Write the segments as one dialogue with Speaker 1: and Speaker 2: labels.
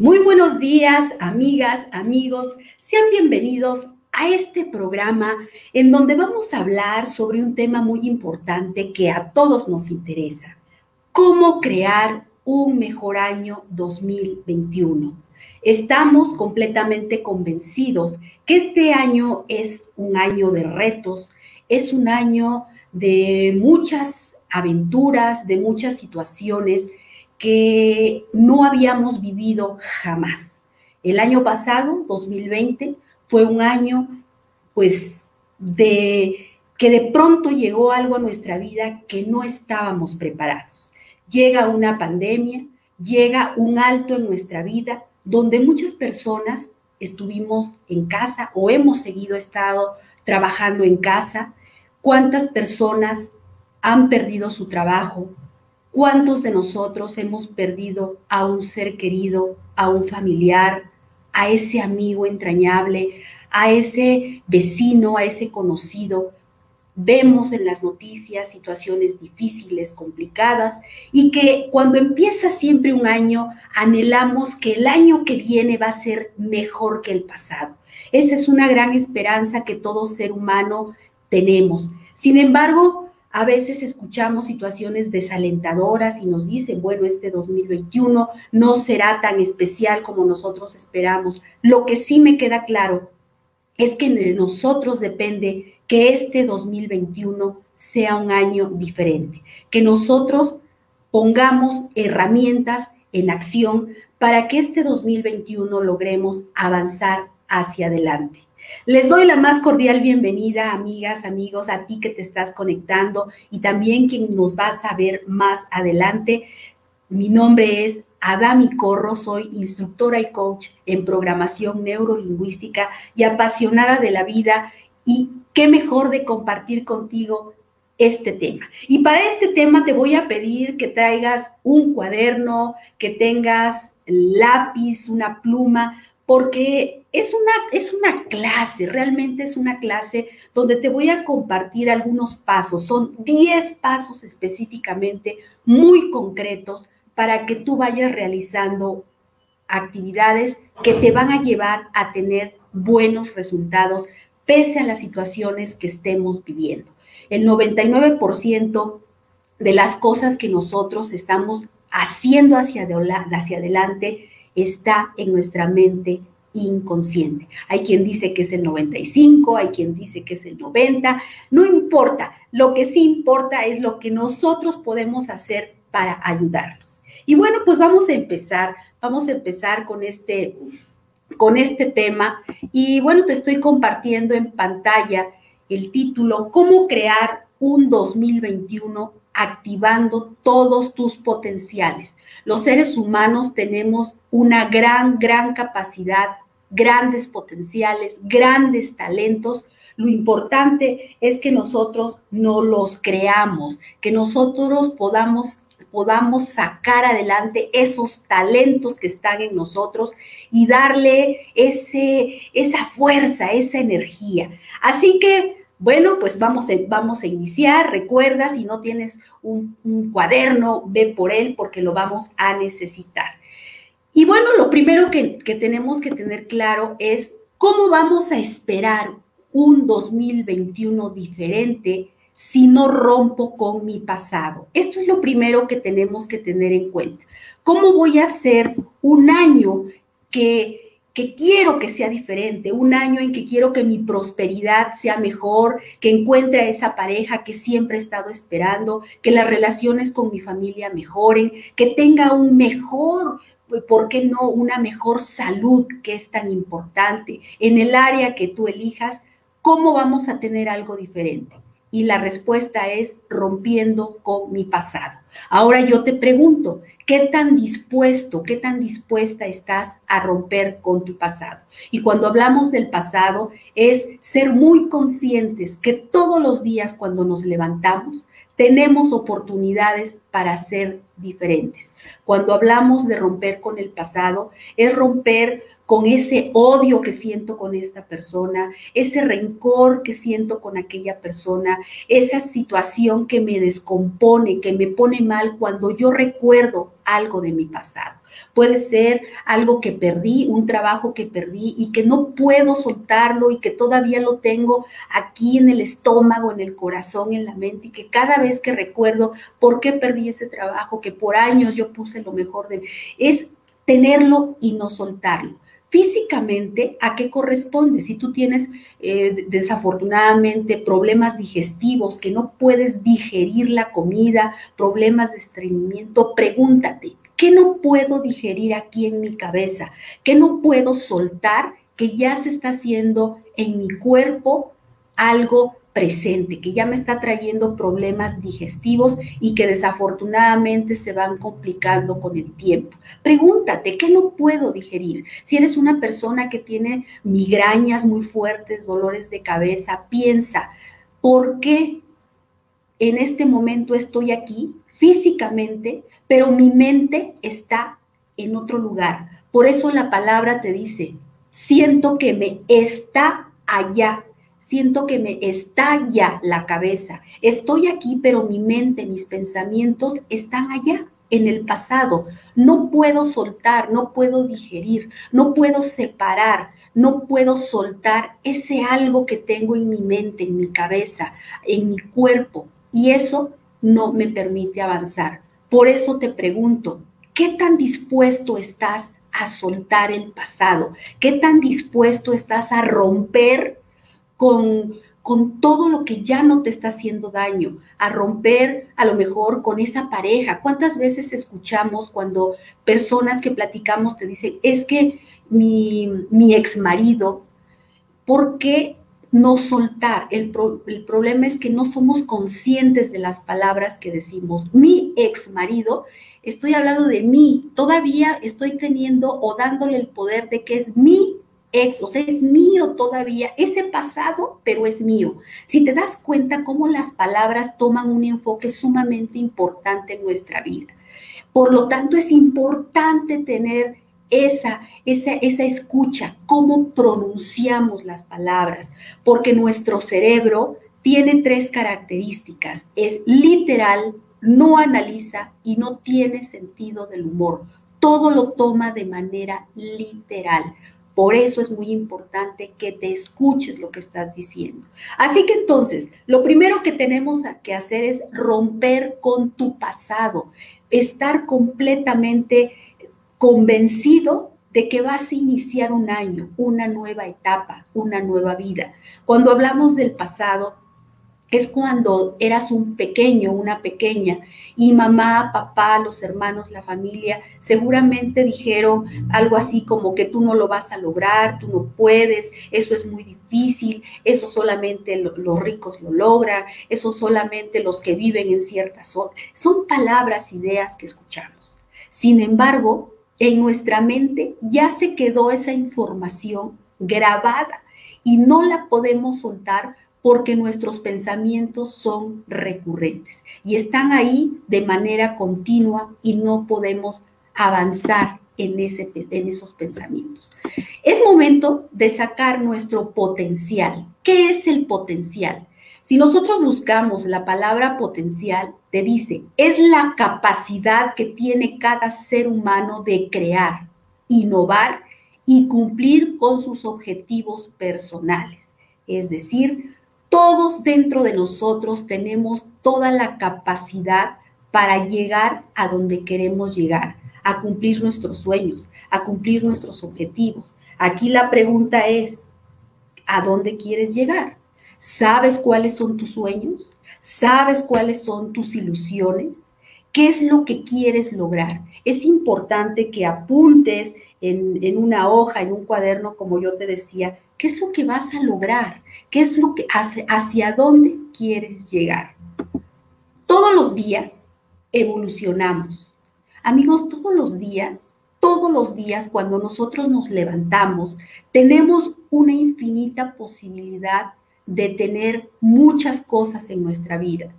Speaker 1: Muy buenos días, amigas, amigos. Sean bienvenidos a este programa en donde vamos a hablar sobre un tema muy importante que a todos nos interesa. ¿Cómo crear un mejor año 2021? Estamos completamente convencidos que este año es un año de retos, es un año de muchas aventuras, de muchas situaciones que no habíamos vivido jamás. El año pasado, 2020, fue un año pues de que de pronto llegó algo a nuestra vida que no estábamos preparados. Llega una pandemia, llega un alto en nuestra vida donde muchas personas estuvimos en casa o hemos seguido estado trabajando en casa. ¿Cuántas personas han perdido su trabajo? ¿Cuántos de nosotros hemos perdido a un ser querido, a un familiar, a ese amigo entrañable, a ese vecino, a ese conocido? Vemos en las noticias situaciones difíciles, complicadas, y que cuando empieza siempre un año, anhelamos que el año que viene va a ser mejor que el pasado. Esa es una gran esperanza que todo ser humano tenemos. Sin embargo, a veces escuchamos situaciones desalentadoras y nos dicen, bueno, este 2021 no será tan especial como nosotros esperamos. Lo que sí me queda claro es que de nosotros depende que este 2021 sea un año diferente, que nosotros pongamos herramientas en acción para que este 2021 logremos avanzar hacia adelante. Les doy la más cordial bienvenida, amigas, amigos, a ti que te estás conectando y también quien nos va a ver más adelante. Mi nombre es Adami Corro, soy instructora y coach en programación neurolingüística y apasionada de la vida y qué mejor de compartir contigo este tema. Y para este tema te voy a pedir que traigas un cuaderno, que tengas lápiz, una pluma, porque es una, es una clase, realmente es una clase donde te voy a compartir algunos pasos. Son 10 pasos específicamente muy concretos para que tú vayas realizando actividades que te van a llevar a tener buenos resultados pese a las situaciones que estemos viviendo. El 99% de las cosas que nosotros estamos haciendo hacia, hacia adelante está en nuestra mente inconsciente. Hay quien dice que es el 95, hay quien dice que es el 90, no importa, lo que sí importa es lo que nosotros podemos hacer para ayudarlos. Y bueno, pues vamos a empezar, vamos a empezar con este con este tema y bueno, te estoy compartiendo en pantalla el título ¿Cómo crear un 2021 activando todos tus potenciales. Los seres humanos tenemos una gran, gran capacidad, grandes potenciales, grandes talentos. Lo importante es que nosotros no los creamos, que nosotros podamos podamos sacar adelante esos talentos que están en nosotros y darle ese, esa fuerza, esa energía. Así que bueno, pues vamos a, vamos a iniciar. Recuerda, si no tienes un, cuaderno, ve por él porque lo vamos a necesitar. Y bueno, lo primero que, que tenemos que tener claro es cómo vamos a esperar un 2021 diferente si no rompo con mi pasado. Esto es lo primero que tenemos que tener en cuenta. ¿Cómo voy a hacer un año que que quiero que sea diferente, un año en que quiero que mi prosperidad sea mejor, que encuentre a esa pareja que siempre he estado esperando, que las relaciones con mi familia mejoren, que tenga un mejor, ¿por qué no? Una mejor salud que es tan importante en el área que tú elijas, ¿cómo vamos a tener algo diferente? Y la respuesta es rompiendo con mi pasado. Ahora yo te pregunto, ¿qué tan dispuesto, qué tan dispuesta estás a romper con tu pasado? Y cuando hablamos del pasado es ser muy conscientes que todos los días cuando nos levantamos tenemos oportunidades para ser diferentes. Cuando hablamos de romper con el pasado, es romper con ese odio que siento con esta persona, ese rencor que siento con aquella persona, esa situación que me descompone, que me pone mal cuando yo recuerdo algo de mi pasado. Puede ser algo que perdí, un trabajo que perdí y que no puedo soltarlo y que todavía lo tengo aquí en el estómago, en el corazón, en la mente y que cada vez que recuerdo por qué perdí ese trabajo, que por años yo puse lo mejor de mí, es tenerlo y no soltarlo. Físicamente, ¿a qué corresponde? Si tú tienes eh, desafortunadamente problemas digestivos, que no puedes digerir la comida, problemas de estreñimiento, pregúntate, ¿qué no puedo digerir aquí en mi cabeza? ¿Qué no puedo soltar que ya se está haciendo en mi cuerpo algo presente, que ya me está trayendo problemas digestivos y que desafortunadamente se van complicando con el tiempo. Pregúntate, ¿qué no puedo digerir? Si eres una persona que tiene migrañas muy fuertes, dolores de cabeza, piensa, ¿por qué en este momento estoy aquí físicamente, pero mi mente está en otro lugar? Por eso la palabra te dice, siento que me está allá siento que me estalla la cabeza. Estoy aquí, pero mi mente, mis pensamientos están allá, en el pasado. No puedo soltar, no puedo digerir, no puedo separar, no puedo soltar ese algo que tengo en mi mente, en mi cabeza, en mi cuerpo. Y eso no me permite avanzar. Por eso te pregunto, ¿qué tan dispuesto estás a soltar el pasado? ¿Qué tan dispuesto estás a romper con, con todo lo que ya no te está haciendo daño, a romper a lo mejor con esa pareja. ¿Cuántas veces escuchamos cuando personas que platicamos te dicen, es que mi, mi ex marido, ¿por qué no soltar? El, el problema es que no somos conscientes de las palabras que decimos. Mi ex marido, estoy hablando de mí, todavía estoy teniendo o dándole el poder de que es mi ex, o sea, es mío todavía, ese pasado, pero es mío. Si te das cuenta cómo las palabras toman un enfoque sumamente importante en nuestra vida. Por lo tanto, es importante tener esa, esa, esa escucha, cómo pronunciamos las palabras, porque nuestro cerebro tiene tres características. Es literal, no analiza y no tiene sentido del humor. Todo lo toma de manera literal. Por eso es muy importante que te escuches lo que estás diciendo. Así que entonces, lo primero que tenemos que hacer es romper con tu pasado, estar completamente convencido de que vas a iniciar un año, una nueva etapa, una nueva vida. Cuando hablamos del pasado, es cuando eras un pequeño, una pequeña, y mamá, papá, los hermanos, la familia, seguramente dijeron algo así como que tú no lo vas a lograr, tú no puedes, eso es muy difícil, eso solamente los ricos lo logran, eso solamente los que viven en ciertas zonas. Son palabras, ideas que escuchamos. Sin embargo, en nuestra mente ya se quedó esa información grabada y no la podemos soltar porque nuestros pensamientos son recurrentes y están ahí de manera continua y no podemos avanzar en, ese, en esos pensamientos. Es momento de sacar nuestro potencial. ¿Qué es el potencial? Si nosotros buscamos la palabra potencial, te dice, es la capacidad que tiene cada ser humano de crear, innovar y cumplir con sus objetivos personales. Es decir, todos dentro de nosotros tenemos toda la capacidad para llegar a donde queremos llegar, a cumplir nuestros sueños, a cumplir nuestros objetivos. Aquí la pregunta es, ¿a dónde quieres llegar? ¿Sabes cuáles son tus sueños? ¿Sabes cuáles son tus ilusiones? ¿Qué es lo que quieres lograr? Es importante que apuntes en, una hoja, en un cuaderno, como yo te decía, qué es lo que vas a lograr, qué es lo que hace, hacia dónde quieres llegar. Todos los días evolucionamos. Amigos, todos los días, todos los días cuando nosotros nos levantamos, tenemos una infinita posibilidad de tener muchas cosas en nuestra vida.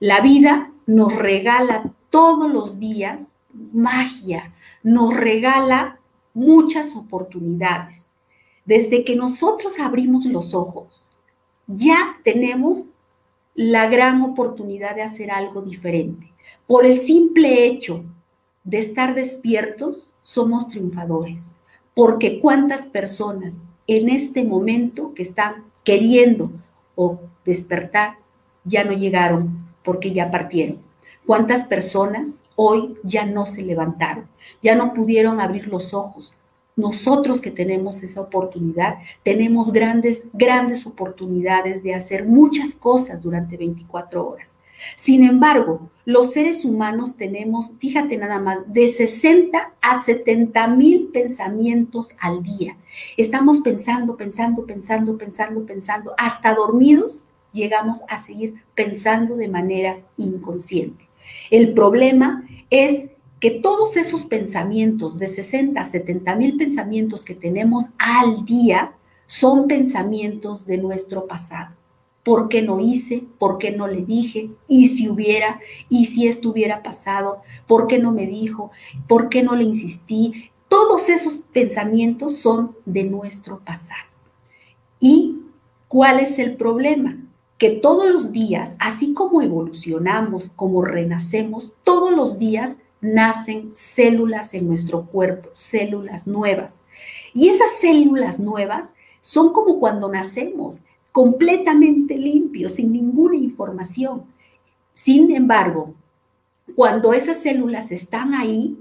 Speaker 1: La vida nos regala todos los días magia, nos regala muchas oportunidades. Desde que nosotros abrimos los ojos, ya tenemos la gran oportunidad de hacer algo diferente. Por el simple hecho de estar despiertos, somos triunfadores. Porque cuántas personas en este momento que están queriendo o despertar ya no llegaron porque ya partieron. ¿Cuántas personas hoy ya no se levantaron? Ya no pudieron abrir los ojos. Nosotros que tenemos esa oportunidad, tenemos grandes, grandes oportunidades de hacer muchas cosas durante 24 horas. Sin embargo, los seres humanos tenemos, fíjate nada más, de 60 a 70 mil pensamientos al día. Estamos pensando, pensando, pensando, pensando, pensando, hasta dormidos llegamos a seguir pensando de manera inconsciente. El problema es que todos esos pensamientos de 60 a 70 mil pensamientos que tenemos al día son pensamientos de nuestro pasado. ¿Por qué no hice? ¿Por qué no le dije? ¿Y si hubiera? ¿Y si esto hubiera pasado? ¿Por qué no me dijo? ¿Por qué no le insistí? Todos esos pensamientos son de nuestro pasado. ¿Y cuál es el problema? Que todos los días, así como evolucionamos, como renacemos, todos los días nacen células en nuestro cuerpo, células nuevas. Y esas células nuevas son como cuando nacemos completamente limpio, sin ninguna información. Sin embargo, cuando esas células están ahí,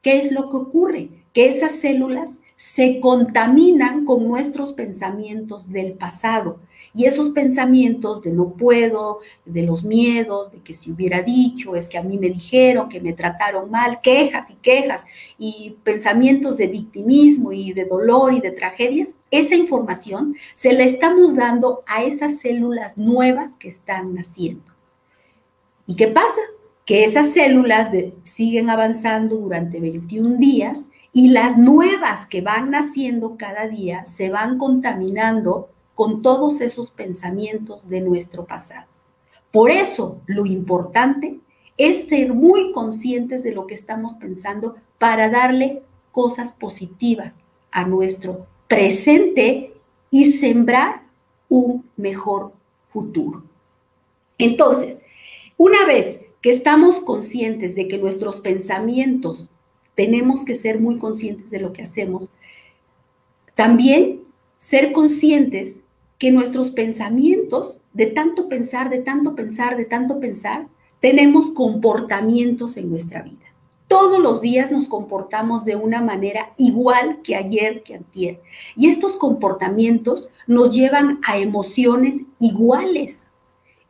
Speaker 1: ¿qué es lo que ocurre? Que esas células se contaminan con nuestros pensamientos del pasado y esos pensamientos de no puedo, de los miedos, de que si hubiera dicho, es que a mí me dijeron, que me trataron mal, quejas y quejas, y pensamientos de victimismo y de dolor y de tragedias, esa información se la estamos dando a esas células nuevas que están naciendo. ¿Y qué pasa? Que esas células siguen avanzando durante 21 días y las nuevas que van naciendo cada día se van contaminando con todos esos pensamientos de nuestro pasado. Por eso lo importante es ser muy conscientes de lo que estamos pensando para darle cosas positivas a nuestro presente y sembrar un mejor futuro. Entonces, una vez que estamos conscientes de que nuestros pensamientos tenemos que ser muy conscientes de lo que hacemos, también ser conscientes que nuestros pensamientos, de tanto pensar, de tanto pensar, de tanto pensar, tenemos comportamientos en nuestra vida. Todos los días nos comportamos de una manera igual que ayer, que antier. Y estos comportamientos nos llevan a emociones iguales.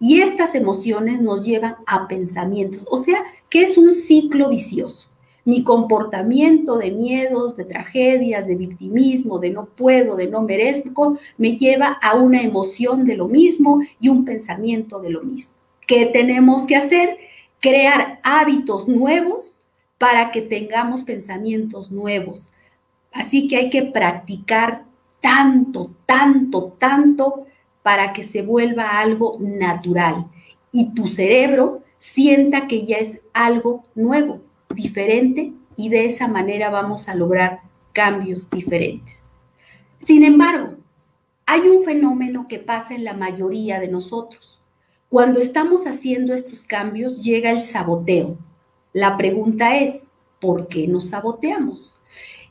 Speaker 1: Y estas emociones nos llevan a pensamientos. O sea, que es un ciclo vicioso. Mi comportamiento de miedos, de tragedias, de victimismo, de no puedo, de no merezco, me lleva a una emoción de lo mismo y un pensamiento de lo mismo. ¿Qué tenemos que hacer? Crear hábitos nuevos para que tengamos pensamientos nuevos. Así que hay que practicar tanto, tanto, tanto para que se vuelva algo natural y tu cerebro sienta que ya es algo nuevo diferente y de esa manera vamos a lograr cambios diferentes. Sin embargo, hay un fenómeno que pasa en la mayoría de nosotros. Cuando estamos haciendo estos cambios llega el saboteo. La pregunta es, ¿por qué nos saboteamos?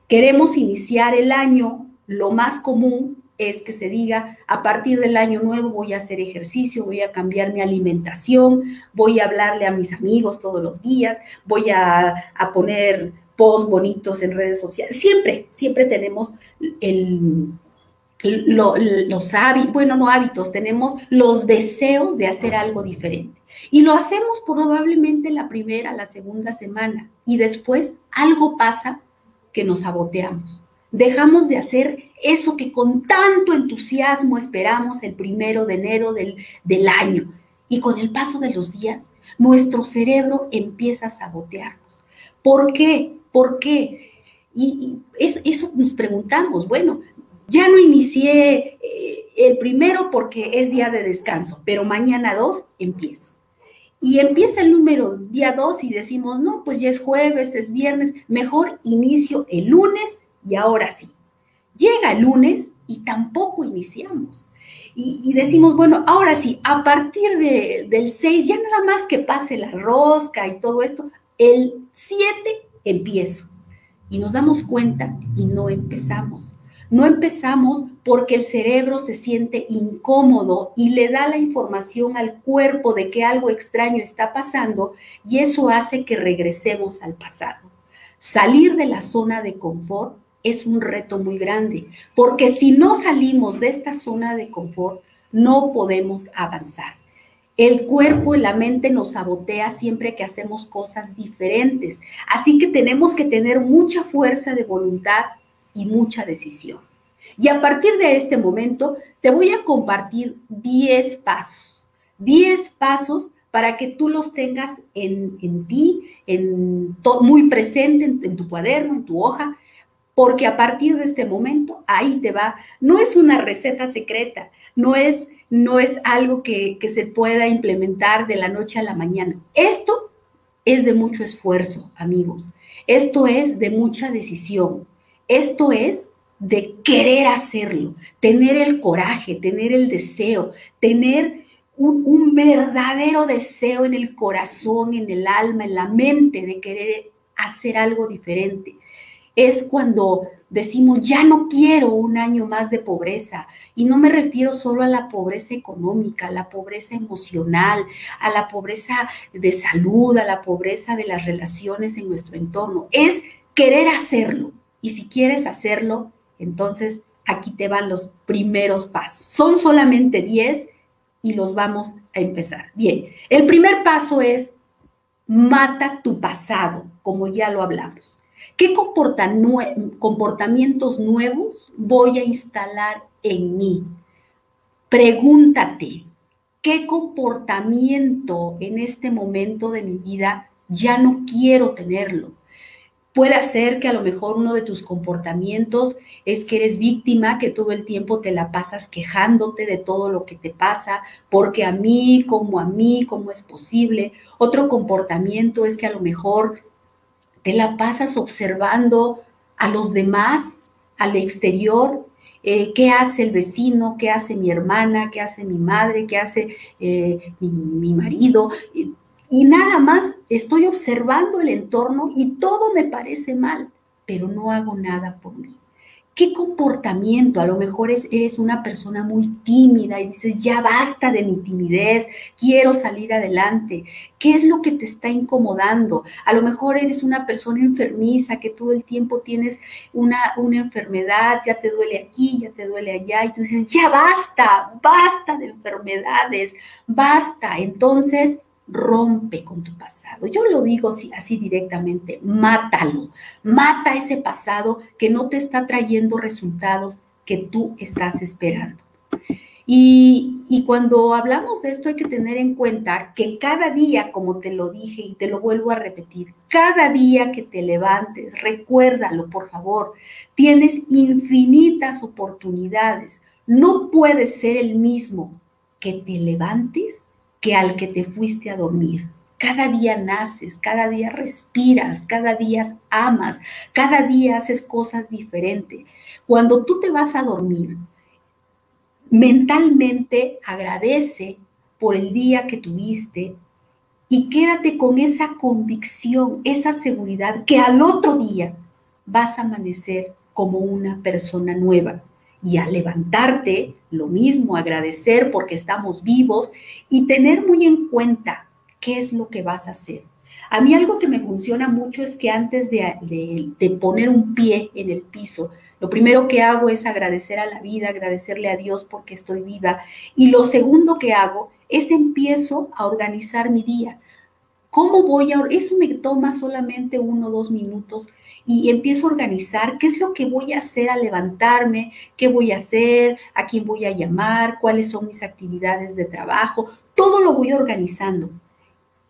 Speaker 1: Queremos iniciar el año, lo más común es que se diga, a partir del año nuevo voy a hacer ejercicio, voy a cambiar mi alimentación, voy a hablarle a mis amigos todos los días, voy a, poner posts bonitos en redes sociales. Siempre, siempre tenemos el, los hábitos, bueno, no hábitos, tenemos los deseos de hacer algo diferente. Y lo hacemos probablemente la primera, la segunda semana y después algo pasa que nos saboteamos dejamos de hacer eso que con tanto entusiasmo esperamos el primero de enero del, año. Y con el paso de los días, nuestro cerebro empieza a sabotearnos. ¿Por qué? ¿Por qué? Y, eso nos preguntamos, bueno, ya no inicié eh, el primero porque es día de descanso, pero mañana dos empiezo. Y empieza el número día dos y decimos, no, pues ya es jueves, es viernes, mejor inicio el lunes y ahora sí. Llega el lunes y tampoco iniciamos. Y, decimos, bueno, ahora sí, a partir del 6, ya nada más que pase la rosca y todo esto, el 7 empiezo. Y nos damos cuenta y no empezamos. No empezamos porque el cerebro se siente incómodo y le da la información al cuerpo de que algo extraño está pasando y eso hace que regresemos al pasado. Salir de la zona de confort es un reto muy grande, porque si no salimos de esta zona de confort, no podemos avanzar. El cuerpo y la mente nos sabotea siempre que hacemos cosas diferentes, así que tenemos que tener mucha fuerza de voluntad y mucha decisión. Y a partir de este momento te voy a compartir 10 pasos, 10 pasos para que tú los tengas en, ti, en muy presente en, tu cuaderno, en tu hoja, porque a partir de este momento ahí te va. No es una receta secreta, no es, no es algo que, que se pueda implementar de la noche a la mañana. Esto es de mucho esfuerzo, amigos. Esto es de mucha decisión. Esto es de querer hacerlo, tener el coraje, tener el deseo, tener un, verdadero deseo en el corazón, en el alma, en la mente de querer hacer algo diferente. Es cuando decimos, ya no quiero un año más de pobreza. Y no me refiero solo a la pobreza económica, a la pobreza emocional, a la pobreza de salud, a la pobreza de las relaciones en nuestro entorno. Es querer hacerlo. Y si quieres hacerlo, entonces aquí te van los primeros pasos. Son solamente 10 y los vamos a empezar. Bien, el primer paso es mata tu pasado, como ya lo hablamos. ¿Qué comportamientos nuevos voy a instalar en mí? Pregúntate, ¿qué comportamiento en este momento de mi vida ya no quiero tenerlo? Puede ser que a lo mejor uno de tus comportamientos es que eres víctima, que todo el tiempo te la pasas quejándote de todo lo que te pasa, porque a mí, como a mí, cómo es posible. Otro comportamiento es que a lo mejor te la pasas observando a los demás, al exterior, eh, qué hace el vecino, qué hace mi hermana, qué hace mi madre, qué hace eh, mi, mi, marido y nada más estoy observando el entorno y todo me parece mal, pero no hago nada por mí. ¿Qué comportamiento? A lo mejor eres una persona muy tímida y dices, ya basta de mi timidez, quiero salir adelante. ¿Qué es lo que te está incomodando? A lo mejor eres una persona enfermiza que todo el tiempo tienes una, una enfermedad, ya te duele aquí, ya te duele allá, y tú dices, ya basta, basta de enfermedades, basta. Entonces, rompe con tu pasado. Yo lo digo así, así, directamente, mátalo, mata ese pasado que no te está trayendo resultados que tú estás esperando. Y, y, cuando hablamos de esto hay que tener en cuenta que cada día, como te lo dije y te lo vuelvo a repetir, cada día que te levantes, recuérdalo por favor, tienes infinitas oportunidades. No puedes ser el mismo que te levantes que al que te fuiste a dormir. Cada día naces, cada día respiras, cada día amas, cada día haces cosas diferentes. Cuando tú te vas a dormir, mentalmente agradece por el día que tuviste y quédate con esa convicción, esa seguridad que al otro día vas a amanecer como una persona nueva y al levantarte, lo mismo, agradecer porque estamos vivos y tener muy en cuenta qué es lo que vas a hacer. A mí algo que me funciona mucho es que antes de, de, poner un pie en el piso, lo primero que hago es agradecer a la vida, agradecerle a Dios porque estoy viva. Y lo segundo que hago es empiezo a organizar mi día. ¿Cómo voy a...? Eso me toma solamente uno o dos minutos y empiezo a organizar qué es lo que voy a hacer al levantarme, qué voy a hacer, a quién voy a llamar, cuáles son mis actividades de trabajo, todo lo voy organizando.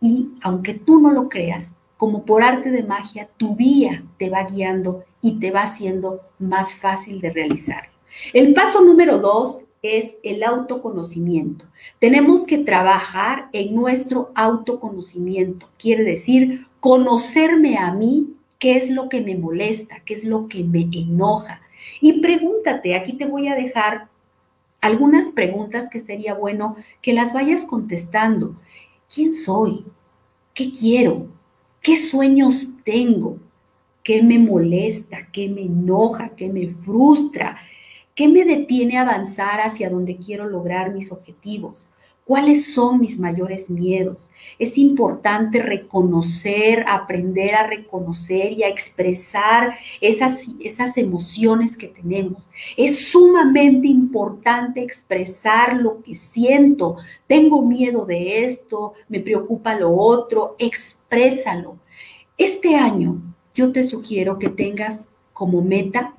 Speaker 1: Y aunque tú no lo creas, como por arte de magia, tu día te va guiando y te va haciendo más fácil de realizar. El paso número dos es el autoconocimiento. Tenemos que trabajar en nuestro autoconocimiento. Quiere decir, conocerme a mí qué es lo que me molesta, qué es lo que me enoja. Y pregúntate, aquí te voy a dejar algunas preguntas que sería bueno que las vayas contestando. ¿Quién soy? ¿Qué quiero? ¿Qué sueños tengo? ¿Qué me molesta? ¿Qué me enoja? ¿Qué me frustra? ¿Qué me detiene a avanzar hacia donde quiero lograr mis objetivos? ¿Cuáles son mis mayores miedos? Es importante reconocer, aprender a reconocer y a expresar esas, esas emociones que tenemos. Es sumamente importante expresar lo que siento. Tengo miedo de esto, me preocupa lo otro, exprésalo. Este año yo te sugiero que tengas como meta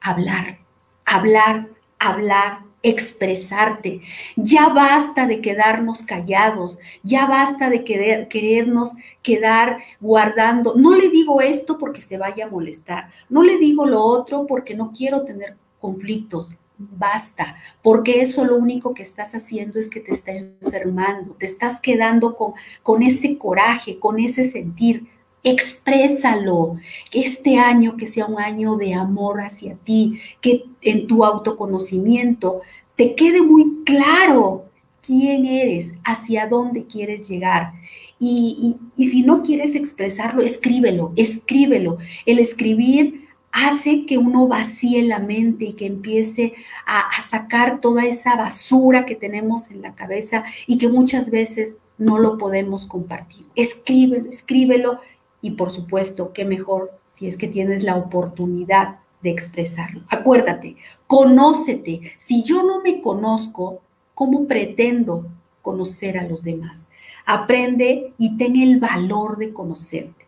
Speaker 1: hablar, hablar, hablar, expresarte. Ya basta de quedarnos callados, ya basta de querer, querernos quedar guardando. No le digo esto porque se vaya a molestar, no le digo lo otro porque no quiero tener conflictos. Basta, porque eso lo único que estás haciendo es que te está enfermando, te estás quedando con, con ese coraje, con ese sentir exprésalo. Este año que sea un año de amor hacia ti, que en tu autoconocimiento te quede muy claro quién eres, hacia dónde quieres llegar. Y, si no quieres expresarlo, escríbelo, escríbelo. El escribir hace que uno vacíe la mente y que empiece a, a, sacar toda esa basura que tenemos en la cabeza y que muchas veces no lo podemos compartir. Escríbelo, escríbelo y por supuesto, qué mejor si es que tienes la oportunidad de expresarlo. Acuérdate, conócete. Si yo no me conozco, ¿cómo pretendo conocer a los demás? Aprende y ten el valor de conocerte.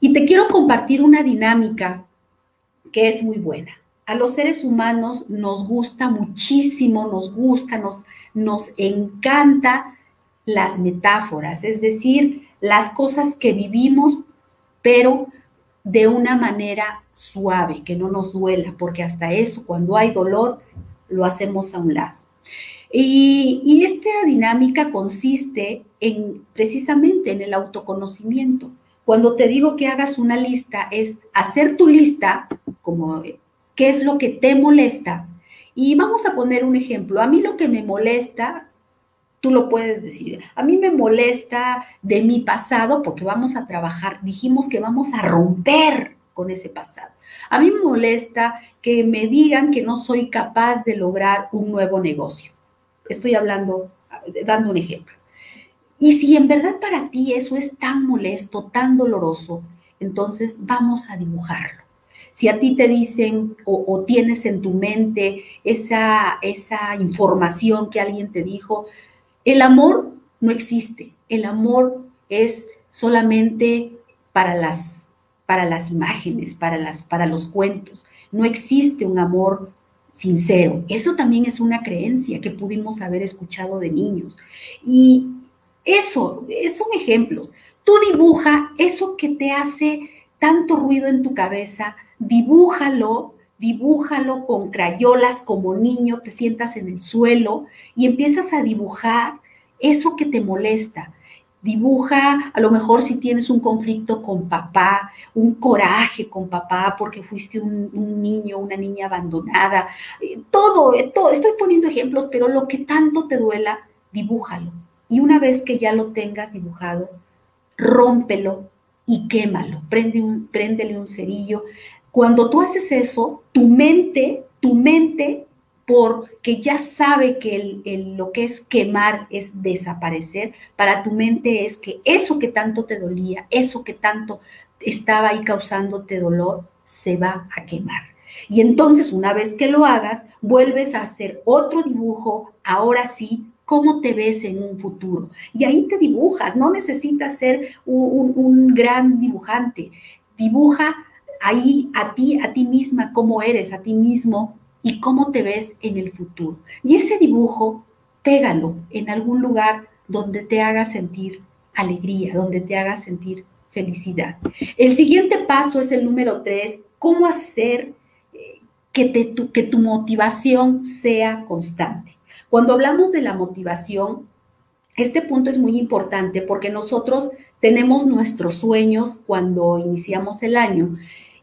Speaker 1: Y te quiero compartir una dinámica que es muy buena. A los seres humanos nos gusta muchísimo, nos gusta, nos, nos encanta las metáforas, es decir, las cosas que vivimos, pero de una manera suave, que no nos duela, porque hasta eso, cuando hay dolor, lo hacemos a un lado. Y, esta dinámica consiste en precisamente en el autoconocimiento. Cuando te digo que hagas una lista, es hacer tu lista, como qué es lo que te molesta. Y vamos a poner un ejemplo. A mí lo que me molesta Tú lo puedes decir. A mí me molesta de mi pasado porque vamos a trabajar, dijimos que vamos a romper con ese pasado. A mí me molesta que me digan que no soy capaz de lograr un nuevo negocio. Estoy hablando, dando un ejemplo. Y si en verdad para ti eso es tan molesto, tan doloroso, entonces vamos a dibujarlo. Si a ti te dicen o, o, tienes en tu mente esa, esa información que alguien te dijo, el amor no existe, el amor es solamente para las, para las imágenes, para, las, para los cuentos. No existe un amor sincero. Eso también es una creencia que pudimos haber escuchado de niños. Y eso, son ejemplos. Tú dibuja eso que te hace tanto ruido en tu cabeza, dibújalo, dibújalo con crayolas como niño, te sientas en el suelo y empiezas a dibujar eso que te molesta. Dibuja, a lo mejor si tienes un conflicto con papá, un coraje con papá porque fuiste un, niño, una niña abandonada, eh, todo, eh, todo, estoy poniendo ejemplos, pero lo que tanto te duela, dibújalo. Y una vez que ya lo tengas dibujado, rómpelo y quémalo, Prende un, préndele un cerillo, cuando tú haces eso, tu mente, tu mente, porque ya sabe que lo que es quemar es desaparecer, para tu mente es que eso que tanto te dolía, eso que tanto estaba ahí causándote dolor, se va a quemar. Y entonces, una vez que lo hagas, vuelves a hacer otro dibujo, ahora sí, cómo te ves en un futuro. Y ahí te dibujas, no necesitas ser un, un gran dibujante. Dibuja ahí a ti, a ti misma, cómo eres, a ti mismo y cómo te ves en el futuro. Y ese dibujo, pégalo en algún lugar donde te haga sentir alegría, donde te haga sentir felicidad. El siguiente paso es el número tres, cómo hacer eh, que, te, que tu motivación sea constante. Cuando hablamos de la motivación, este punto es muy importante porque nosotros tenemos nuestros sueños cuando iniciamos el año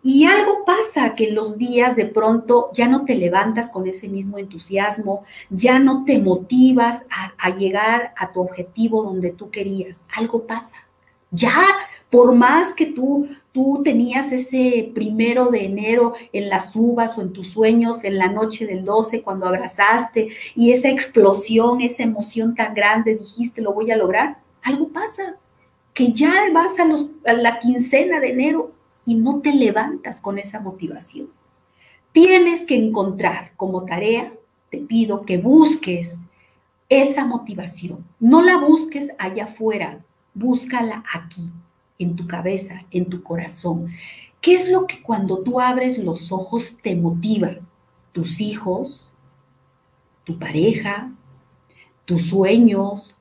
Speaker 1: y algo pasa que en los días de pronto ya no te levantas con ese mismo entusiasmo, ya no te motivas a, llegar a tu objetivo donde tú querías. Algo pasa. Ya, por más que tú, tú tenías ese primero de enero en las uvas o en tus sueños, en la noche del 12, cuando abrazaste y esa explosión, esa emoción tan grande, dijiste, lo voy a lograr, algo pasa, que ya vas a, los, a la quincena de enero y no te levantas con esa motivación. Tienes que encontrar como tarea, te pido que busques esa motivación. No la busques allá afuera, búscala aquí, en tu cabeza, en tu corazón. ¿Qué es lo que cuando tú abres los ojos te motiva? Tus hijos, tu pareja, tus sueños,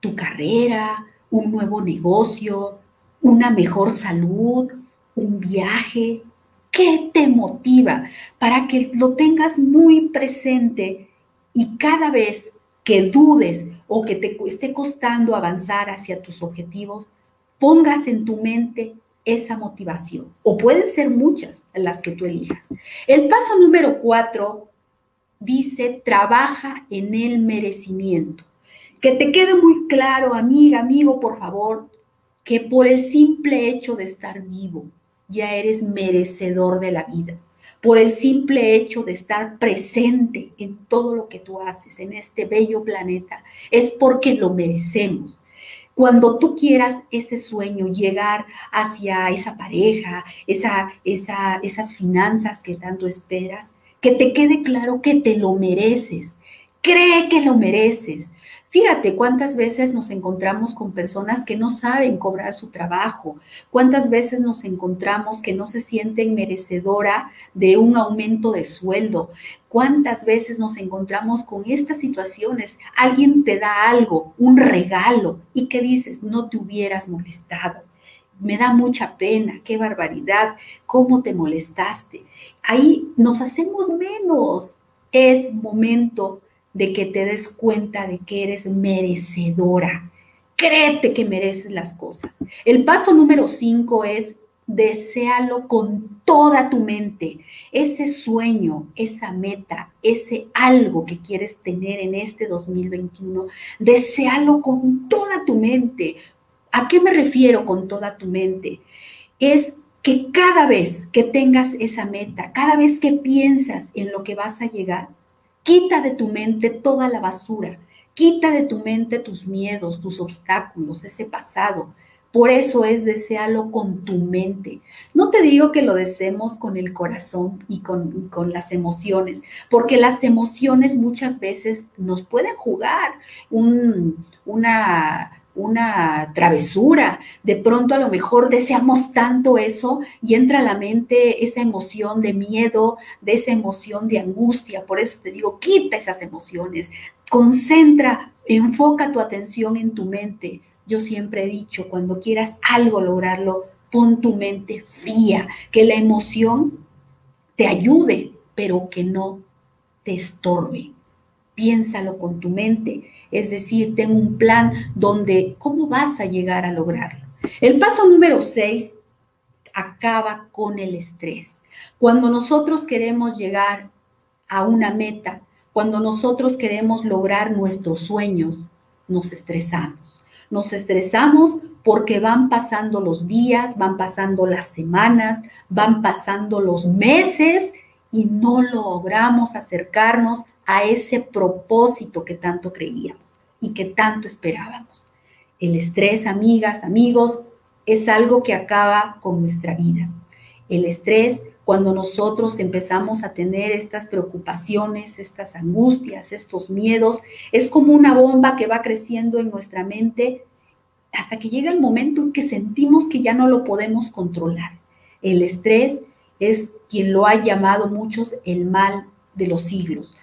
Speaker 1: tu carrera, un nuevo negocio, una mejor salud, un viaje, ¿Qué te motiva para que lo tengas muy presente y cada vez que dudes o que te esté costando avanzar hacia tus objetivos, pongas en tu mente esa motivación? O pueden ser muchas las que tú elijas. El paso número cuatro dice, trabaja en el merecimiento. Que te quede muy claro, amiga, amigo, por favor, que por el simple hecho de estar vivo, ya eres merecedor de la vida. Por el simple hecho de estar presente en todo lo que tú haces en este bello planeta, es porque lo merecemos. Cuando tú quieras ese sueño, llegar hacia esa pareja, esa, esa, esas finanzas que tanto esperas, que te quede claro que te lo mereces. Cree que lo mereces. Fíjate cuántas veces nos encontramos con personas que no saben cobrar su trabajo, cuántas veces nos encontramos que no se sienten merecedora de un aumento de sueldo, cuántas veces nos encontramos con estas situaciones. Alguien te da algo, un regalo, y que dices, no te hubieras molestado. Me da mucha pena, qué barbaridad, cómo te molestaste. Ahí nos hacemos menos. Es momento de que te des cuenta de que eres merecedora. Créete que mereces las cosas. El paso número cinco es deséalo con toda tu mente. Ese sueño, esa meta, ese algo que quieres tener en este 2021, deséalo con toda tu mente. ¿A qué me refiero con toda tu mente? Es que cada vez que tengas esa meta, cada vez que piensas en lo que vas a llegar, Quita de tu mente toda la basura. Quita de tu mente tus miedos, tus obstáculos, ese pasado. Por eso es desearlo con tu mente. No te digo que lo deseemos con el corazón y con, con, las emociones, porque las emociones muchas veces nos pueden jugar un, una, una travesura, de pronto a lo mejor deseamos tanto eso y entra a la mente esa emoción de miedo, de esa emoción de angustia. Por eso te digo, quita esas emociones, concentra, enfoca tu atención en tu mente. Yo siempre he dicho, cuando quieras algo lograrlo, pon tu mente fría, que la emoción te ayude, pero que no te estorbe. Piénsalo con tu mente es decir, tengo un plan donde cómo vas a llegar a lograrlo. El paso número seis acaba con el estrés. Cuando nosotros queremos llegar a una meta, cuando nosotros queremos lograr nuestros sueños, nos estresamos. Nos estresamos porque van pasando los días, van pasando las semanas, van pasando los meses y no logramos acercarnos a ese propósito que tanto creíamos y que tanto esperábamos. El estrés, amigas, amigos, es algo que acaba con nuestra vida. El estrés, cuando nosotros empezamos a tener estas preocupaciones, estas angustias, estos miedos, es como una bomba que va creciendo en nuestra mente hasta que llega el momento en que sentimos que ya no lo podemos controlar. El estrés es quien lo ha llamado muchos el mal de los siglos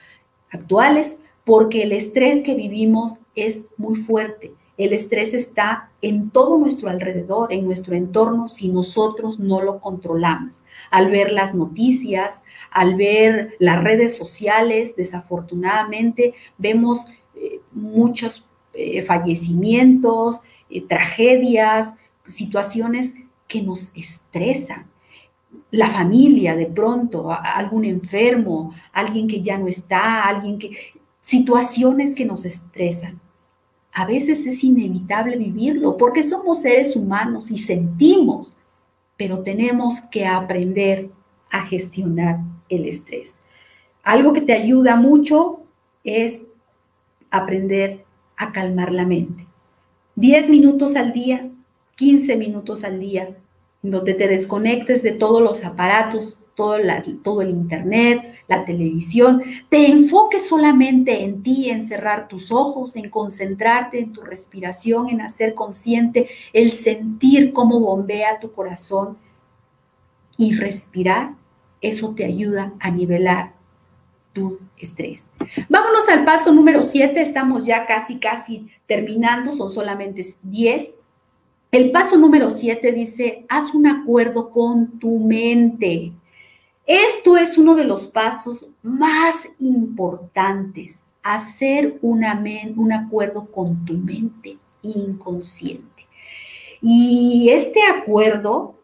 Speaker 1: actuales, porque el estrés que vivimos es muy fuerte. El estrés está en todo nuestro alrededor, en nuestro entorno, si nosotros no lo controlamos. Al ver las noticias, al ver las redes sociales, desafortunadamente vemos eh, muchos eh, fallecimientos, eh, tragedias, situaciones que nos estresan la familia de pronto, algún enfermo, alguien que ya no está, alguien que situaciones que nos estresan. a veces es inevitable vivirlo porque somos seres humanos y sentimos, pero tenemos que aprender a gestionar el estrés. Algo que te ayuda mucho es aprender a calmar la mente. 10 minutos al día, 15 minutos al día, donde te desconectes de todos los aparatos, todo, el internet, la televisión, te enfoques solamente en ti, en cerrar tus ojos, en concentrarte en tu respiración, en hacer consciente el sentir cómo bombea tu corazón y respirar, eso te ayuda a nivelar tu estrés. Vámonos al paso número 7, estamos ya casi, casi terminando, son solamente 10. El paso número 7 dice, haz un acuerdo con tu mente. Esto es uno de los pasos más importantes, hacer un acuerdo con tu mente inconsciente. Y este acuerdo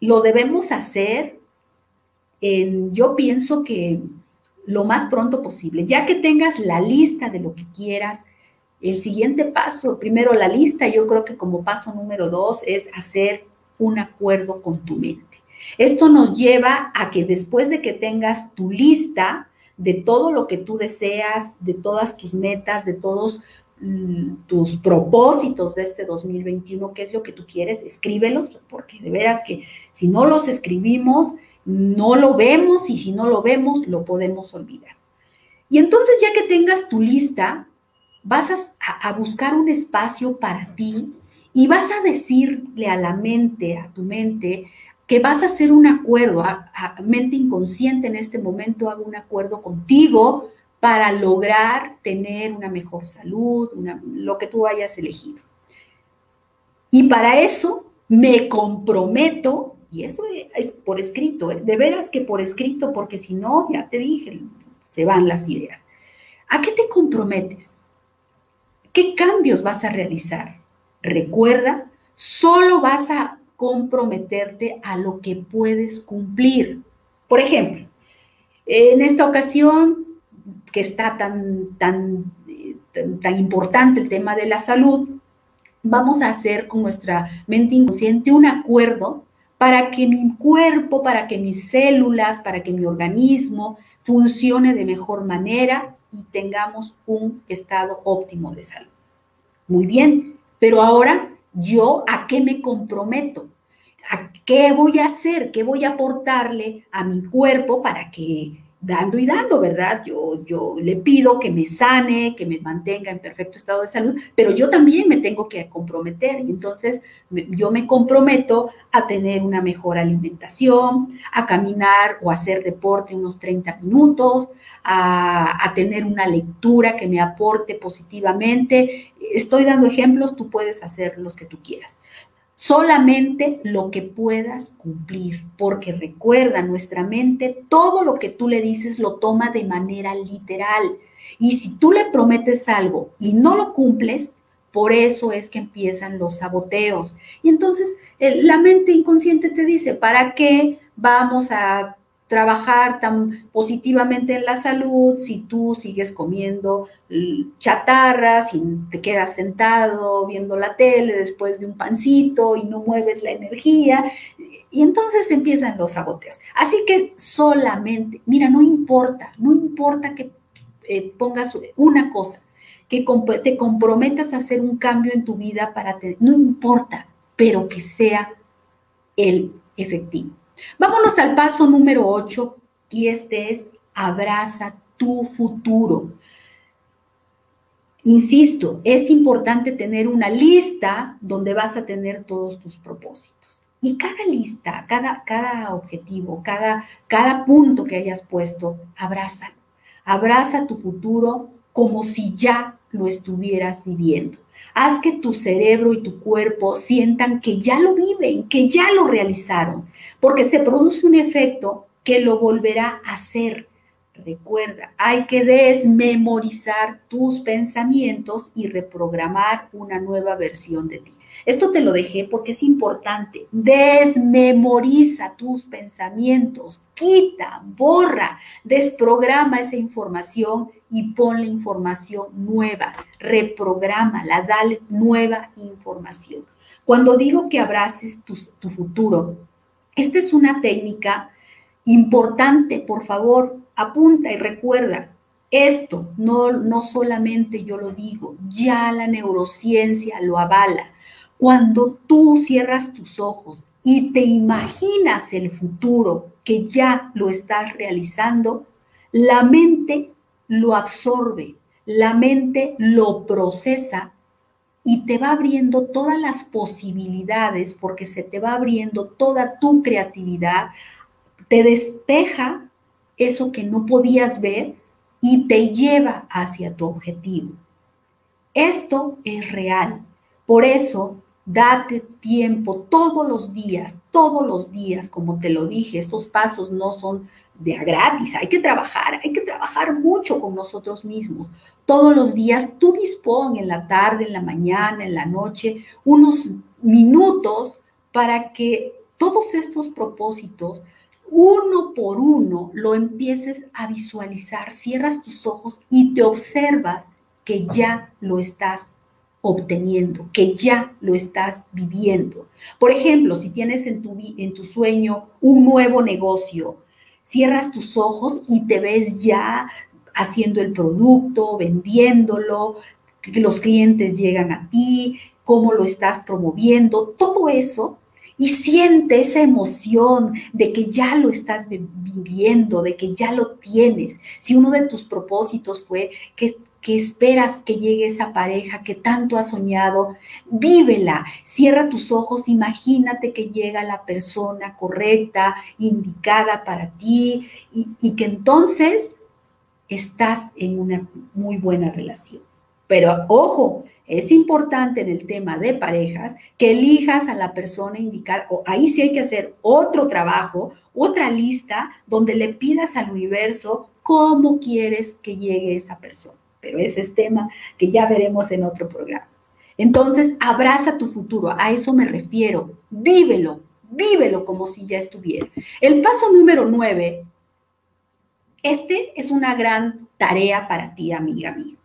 Speaker 1: lo debemos hacer en, yo pienso que lo más pronto posible, ya que tengas la lista de lo que quieras. El siguiente paso, primero la lista, yo creo que como paso número dos es hacer un acuerdo con tu mente. Esto nos lleva a que después de que tengas tu lista de todo lo que tú deseas, de todas tus metas, de todos mm, tus propósitos de este 2021, qué es lo que tú quieres, escríbelos, porque de veras que si no los escribimos, no lo vemos y si no lo vemos, lo podemos olvidar. Y entonces ya que tengas tu lista, vas a, buscar un espacio para ti y vas a decirle a la mente, a tu mente, que vas a hacer un acuerdo, a, mente inconsciente en este momento hago un acuerdo contigo para lograr tener una mejor salud, lo que tú hayas elegido. Y para eso me comprometo y eso es por escrito, ¿eh? de veras que por escrito, porque si no, ya te dije, se van las ideas. ¿A qué te comprometes? ¿Qué cambios vas a realizar? Recuerda, solo vas a comprometerte a lo que puedes cumplir. Por ejemplo, en esta ocasión que está tan, tan, tan, tan importante el tema de la salud, vamos a hacer con nuestra mente inconsciente un acuerdo para que mi cuerpo, para que mis células, para que mi organismo funcione de mejor manera y tengamos un estado óptimo de salud. Muy bien, pero ahora yo a qué me comprometo? ¿A qué voy a hacer? ¿Qué voy a aportarle a mi cuerpo para que dando y dando, ¿verdad? Yo, yo le pido que me sane, que me mantenga en perfecto estado de salud, pero yo también me tengo que comprometer. Y entonces yo me comprometo a tener una mejor alimentación, a caminar o hacer deporte unos 30 minutos, a, a tener una lectura que me aporte positivamente. Estoy dando ejemplos, tú puedes hacer los que tú quieras solamente lo que puedas cumplir, porque recuerda, nuestra mente, todo lo que tú le dices lo toma de manera literal. Y si tú le prometes algo y no lo cumples, por eso es que empiezan los saboteos. Y entonces la mente inconsciente te dice, ¿para qué vamos a trabajar tan positivamente en la salud si tú sigues comiendo chatarras y te quedas sentado viendo la tele después de un pancito y no mueves la energía. Y entonces empiezan los saboteos. Así que solamente, mira, no importa, no importa que eh, pongas una cosa, que te comprometas a hacer un cambio en tu vida para no importa, pero que sea el efectivo. Vámonos al paso número 8 y este es abraza tu futuro. Insisto, es importante tener una lista donde vas a tener todos tus propósitos. Y cada lista, cada, cada objetivo, cada, cada punto que hayas puesto, abraza. Abraza tu futuro como si ya lo estuvieras viviendo. Haz que tu cerebro y tu cuerpo sientan que ya lo viven, que ya lo realizaron, porque se produce un efecto que lo volverá a hacer. Recuerda, hay que desmemorizar tus pensamientos y reprogramar una nueva versión de ti. Esto te lo dejé porque es importante. Desmemoriza tus pensamientos, quita, borra, desprograma esa información y ponle información nueva, reprográmala, dale nueva información. Cuando digo que abraces tu, tu futuro, esta es una técnica importante, por favor, apunta y recuerda, esto no, no solamente yo lo digo, ya la neurociencia lo avala. Cuando tú cierras tus ojos y te imaginas el futuro que ya lo estás realizando, la mente lo absorbe, la mente lo procesa y te va abriendo todas las posibilidades porque se te va abriendo toda tu creatividad, te despeja eso que no podías ver y te lleva hacia tu objetivo. Esto es real. Por eso, date tiempo todos los días, todos los días, como te lo dije, estos pasos no son de a gratis, hay que trabajar, hay que trabajar mucho con nosotros mismos. Todos los días tú dispón en la tarde, en la mañana, en la noche, unos minutos para que todos estos propósitos uno por uno lo empieces a visualizar, cierras tus ojos y te observas que ya lo estás obteniendo, que ya lo estás viviendo. Por ejemplo, si tienes en tu, en tu sueño un nuevo negocio, cierras tus ojos y te ves ya haciendo el producto, vendiéndolo, los clientes llegan a ti, cómo lo estás promoviendo, todo eso y siente esa emoción de que ya lo estás viviendo, de que ya lo tienes. Si uno de tus propósitos fue que, que esperas que llegue esa pareja que tanto has soñado, vívela, cierra tus ojos, imagínate que llega la persona correcta, indicada para ti y, y que entonces estás en una muy buena relación. Pero ojo, es importante en el tema de parejas que elijas a la persona indicada, o ahí sí hay que hacer otro trabajo, otra lista donde le pidas al universo cómo quieres que llegue esa persona. Pero ese es tema que ya veremos en otro programa. Entonces, abraza tu futuro, a eso me refiero, vívelo, vívelo como si ya estuviera. El paso número nueve, este es una gran tarea para ti, amiga, amigo.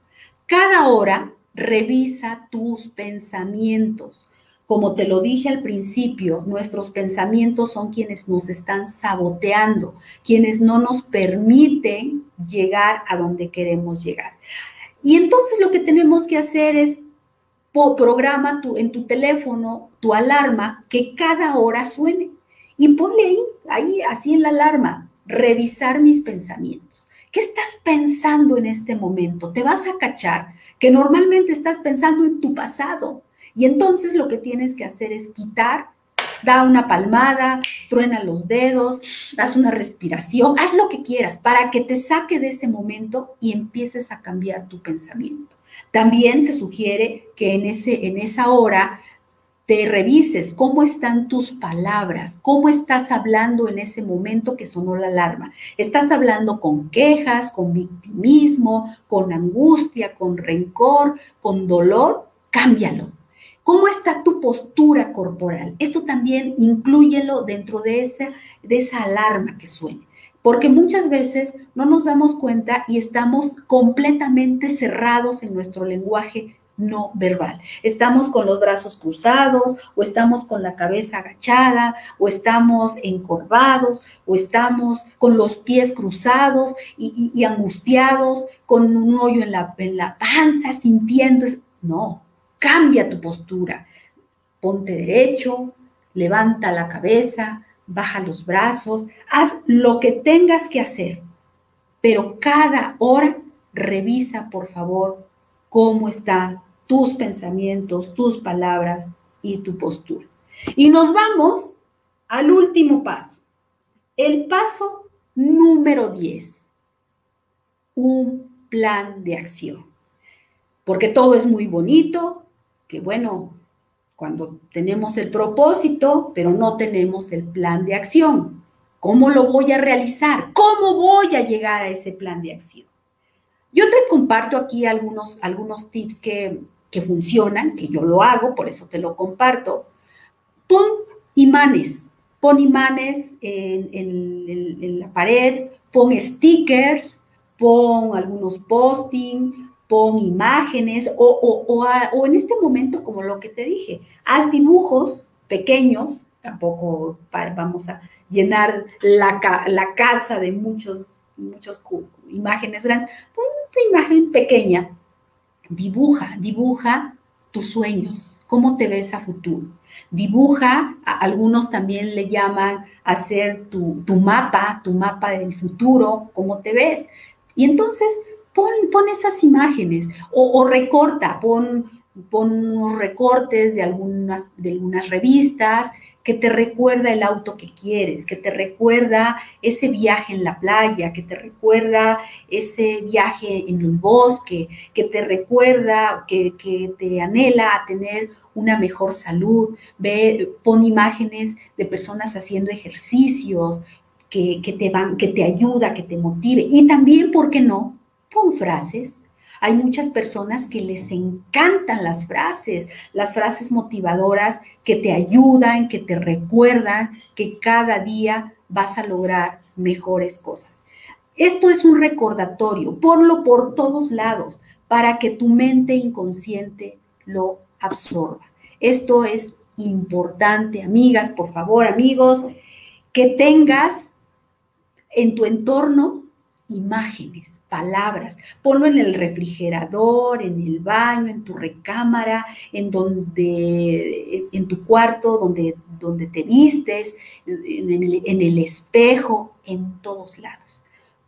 Speaker 1: Cada hora revisa tus pensamientos. Como te lo dije al principio, nuestros pensamientos son quienes nos están saboteando, quienes no nos permiten llegar a donde queremos llegar. Y entonces lo que tenemos que hacer es programa tu, en tu teléfono tu alarma que cada hora suene y ponle ahí, ahí, así en la alarma, revisar mis pensamientos. ¿Qué estás pensando en este momento? Te vas a cachar que normalmente estás pensando en tu pasado. Y entonces lo que tienes que hacer es quitar, da una palmada, truena los dedos, haz una respiración, haz lo que quieras para que te saque de ese momento y empieces a cambiar tu pensamiento. También se sugiere que en, ese, en esa hora te revises cómo están tus palabras, cómo estás hablando en ese momento que sonó la alarma. ¿Estás hablando con quejas, con victimismo, con angustia, con rencor, con dolor? Cámbialo. ¿Cómo está tu postura corporal? Esto también inclúyelo dentro de esa, de esa alarma que suene porque muchas veces no nos damos cuenta y estamos completamente cerrados en nuestro lenguaje no verbal. Estamos con los brazos cruzados o estamos con la cabeza agachada o estamos encorvados o estamos con los pies cruzados y, angustiados con un hoyo en la, en la panza sintiendo. No, cambia tu postura. Ponte derecho, levanta la cabeza, baja los brazos, haz lo que tengas que hacer, pero cada hora revisa, por favor, cómo está tus pensamientos, tus palabras y tu postura. Y nos vamos al último paso. El paso número 10. Un plan de acción. Porque todo es muy bonito, que bueno, cuando tenemos el propósito, pero no tenemos el plan de acción. ¿Cómo lo voy a realizar? ¿Cómo voy a llegar a ese plan de acción? Yo te comparto aquí algunos, algunos tips que, que funcionan, que yo lo hago, por eso te lo comparto. Pon imanes, pon imanes en, la pared, pon stickers, pon algunos posting, pon imágenes o, o, en este momento, como lo que te dije, haz dibujos pequeños, tampoco vamos a llenar la, la casa de muchos, muchos imágenes grandes, pon una imagen pequeña, dibuja, dibuja tus sueños, cómo te ves a futuro. Dibuja, algunos también le llaman hacer tu, mapa, tu mapa del futuro, cómo te ves. Y entonces pon, esas imágenes o, recorta, pon, unos recortes de algunas, de algunas revistas que te recuerda el auto que quieres, que te recuerda ese viaje en la playa, que te recuerda ese viaje en el bosque, que te recuerda, que, te anhela a tener una mejor salud. Pon imágenes de personas haciendo ejercicios que, que, te van, que te ayuda, que te motive. Y también, ¿por qué no? Pon frases hay muchas personas que les encantan las frases, las frases motivadoras que te ayudan, que te recuerdan que cada día vas a lograr mejores cosas. Esto es un recordatorio, ponlo por todos lados para que tu mente inconsciente lo absorba. Esto es importante, amigas, por favor, amigos, que tengas en tu entorno imágenes, palabras. Ponlo en el refrigerador, en el baño, en tu recámara, en donde, en tu cuarto, donde, donde te vistes, en el, en el espejo, en todos lados.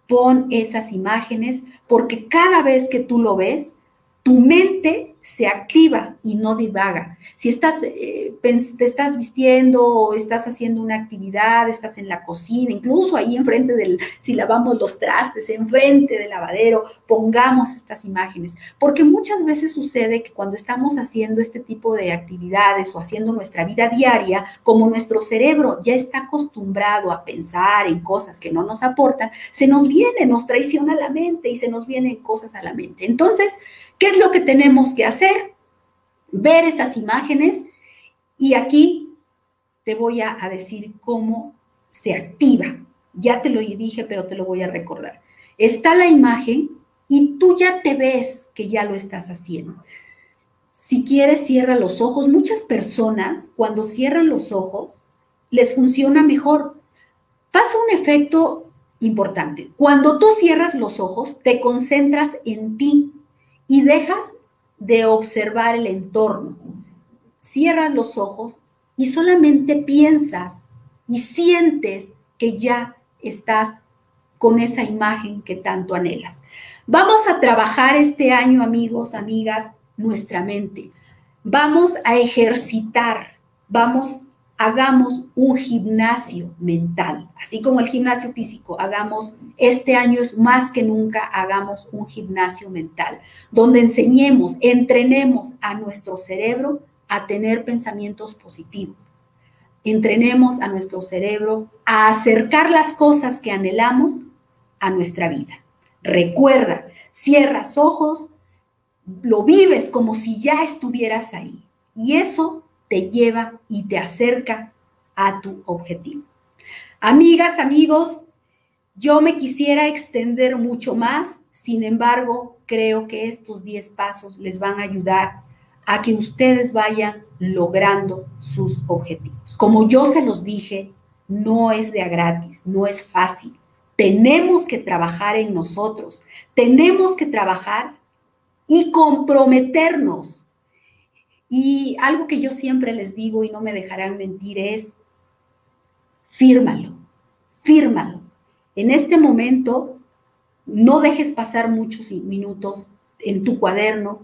Speaker 1: Pon esas imágenes porque cada vez que tú lo ves, tu mente se activa y no divaga. Si estás, eh, te estás vistiendo o estás haciendo una actividad, estás en la cocina, incluso ahí enfrente del, si lavamos los trastes, enfrente del lavadero, pongamos estas imágenes. Porque muchas veces sucede que cuando estamos haciendo este tipo de actividades o haciendo nuestra vida diaria, como nuestro cerebro ya está acostumbrado a pensar en cosas que no nos aportan, se nos viene, nos traiciona la mente y se nos vienen cosas a la mente. Entonces, ¿Qué es lo que tenemos que hacer? Ver esas imágenes y aquí te voy a, decir cómo se activa. Ya te lo dije, pero te lo voy a recordar. Está la imagen y tú ya te ves que ya lo estás haciendo. Si quieres, cierra los ojos. Muchas personas, cuando cierran los ojos, les funciona mejor. Pasa un efecto importante. Cuando tú cierras los ojos, te concentras en ti, y dejas de observar el entorno. Cierras los ojos y solamente piensas y sientes que ya estás con esa imagen que tanto anhelas. Vamos a trabajar este año, amigos, amigas, nuestra mente. Vamos a ejercitar, vamos hagamos un gimnasio mental, así como el gimnasio físico, hagamos, este año es más que nunca, hagamos un gimnasio mental, donde enseñemos, entrenemos a nuestro cerebro a tener pensamientos positivos. Entrenemos a nuestro cerebro a acercar las cosas que anhelamos a nuestra vida. Recuerda, cierras ojos, lo vives como si ya estuvieras ahí. Y eso te lleva y te acerca a tu objetivo. Amigas, amigos, yo me quisiera extender mucho más, sin embargo, creo que estos 10 pasos les van a ayudar a que ustedes vayan logrando sus objetivos. Como yo se los dije, no es de a gratis, no es fácil. Tenemos que trabajar en nosotros, tenemos que trabajar y comprometernos y algo que yo siempre les digo y no me dejarán mentir es, fírmalo, fírmalo. En este momento, no dejes pasar muchos minutos en tu cuaderno,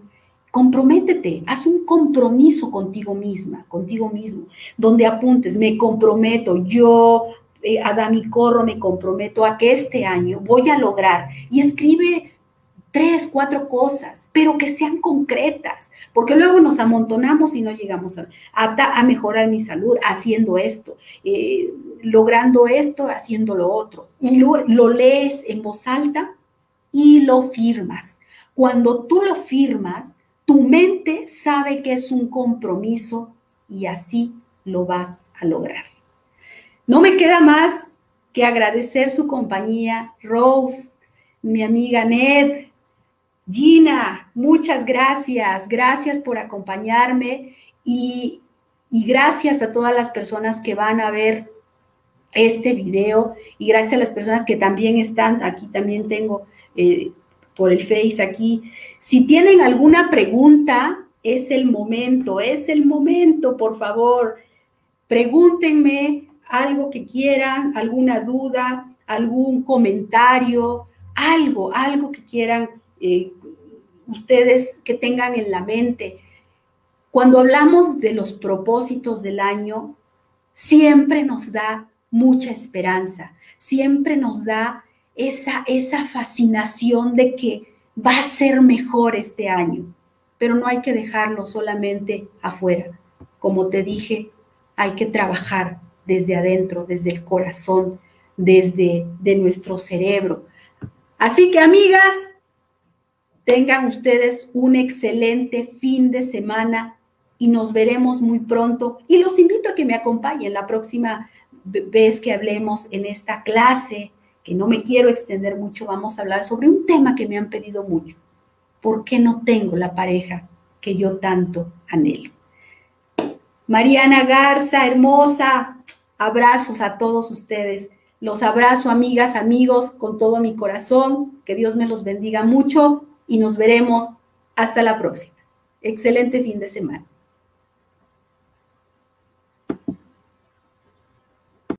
Speaker 1: comprométete, haz un compromiso contigo misma, contigo mismo, donde apuntes, me comprometo, yo, eh, Adami Corro, me comprometo a que este año voy a lograr y escribe tres, cuatro cosas, pero que sean concretas, porque luego nos amontonamos y no llegamos a, a, mejorar mi salud haciendo esto, eh, logrando esto, haciendo lo otro. Y lo, lo lees en voz alta y lo firmas. Cuando tú lo firmas, Tu mente sabe que es un compromiso y así lo vas a lograr. No me queda más que agradecer su compañía, Rose, mi amiga Ned, Gina, muchas gracias, gracias por acompañarme y, gracias a todas las personas que van a ver este video y gracias a las personas que también están, aquí también tengo eh, por el Face aquí. Si tienen alguna pregunta, es el momento, es el momento, por favor. Pregúntenme algo que quieran, alguna duda, algún comentario, algo, algo que quieran eh, ustedes que tengan en la mente. Cuando hablamos de los propósitos del año, siempre nos da mucha esperanza, siempre nos da esa, esa fascinación de que va a ser mejor este año, pero no hay que dejarlo solamente afuera. Como te dije, hay que trabajar desde adentro, desde el corazón, desde de nuestro cerebro. Así que amigas, tengan ustedes un excelente fin de semana y nos veremos muy pronto. Y los invito a que me acompañen la próxima vez que hablemos en esta clase que no me quiero extender mucho, vamos a hablar sobre un tema que me han pedido mucho. ¿Por qué no tengo la pareja que yo tanto anhelo? Mariana Garza, hermosa, abrazos a todos ustedes. Los abrazo, amigas, amigos, con todo mi corazón. Que Dios me los bendiga mucho y nos veremos hasta la próxima. Excelente fin de semana.